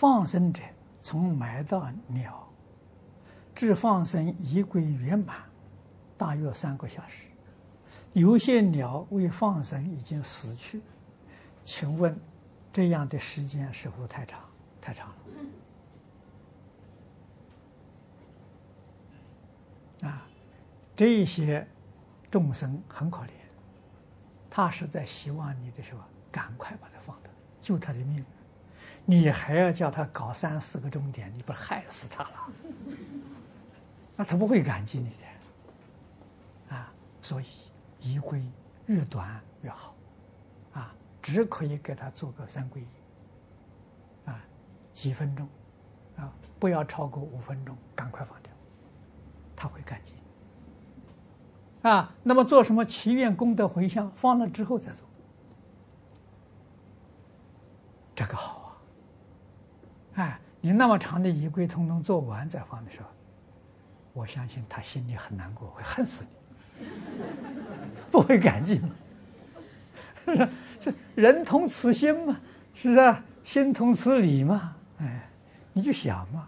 放生者从埋到鸟至放生仪轨圆满，大约三个小时。有些鸟未放生已经死去，请问这样的时间是否太长？太长了啊！这些众生很可怜，他是在希望你的时候赶快把它放掉，救他的命。你还要叫他搞三四个钟点，你不害死他了？那他不会感激你的啊！所以仪轨越短越好啊，只可以给他做个三皈依啊，几分钟啊，不要超过五分钟，赶快放掉，他会感激啊。那么做什么祈愿功德回向，放了之后再做，这个好。哎，你那么长的仪规通通做完再放的时候，我相信他心里很难过，会恨死你，不会感激你。是，人同此心嘛，是不是，心同此理嘛。哎，你就想嘛。